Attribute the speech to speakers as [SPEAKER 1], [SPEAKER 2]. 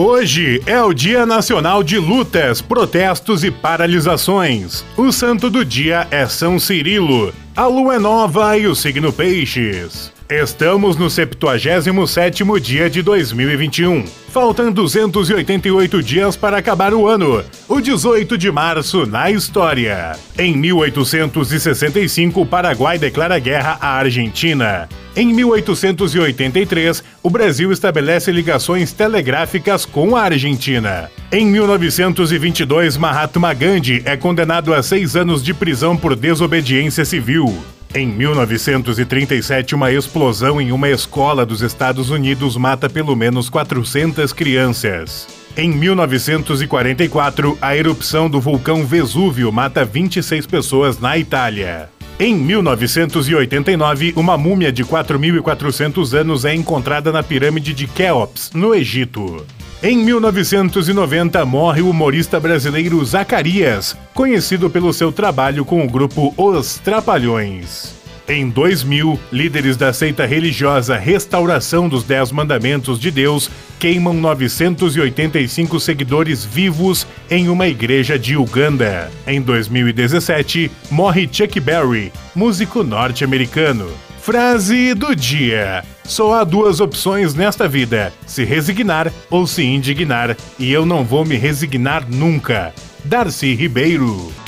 [SPEAKER 1] Hoje é o Dia Nacional de Lutas, Protestos e Paralisações. O santo do dia é São Cirilo. A lua é nova e o signo Peixes. Estamos no 77º dia de 2021. Faltam 288 dias para acabar o ano. O 18 de março na história. Em 1865, o Paraguai declara guerra à Argentina. Em 1883, o Brasil estabelece ligações telegráficas com a Argentina. Em 1922, Mahatma Gandhi é condenado a seis anos de prisão por desobediência civil. Em 1937, uma explosão em uma escola dos Estados Unidos mata pelo menos 400 crianças. Em 1944, a erupção do vulcão Vesúvio mata 26 pessoas na Itália. Em 1989, uma múmia de 4.400 anos é encontrada na pirâmide de Keops, no Egito. Em 1990, morre o humorista brasileiro Zacarias, conhecido pelo seu trabalho com o grupo Os Trapalhões. Em 2000, líderes da seita religiosa Restauração dos Dez Mandamentos de Deus queimam 985 seguidores vivos em uma igreja de Uganda. Em 2017, morre Chuck Berry, músico norte-americano. Frase do dia: Só há duas opções nesta vida: se resignar ou se indignar, e eu não vou me resignar nunca. Darcy Ribeiro.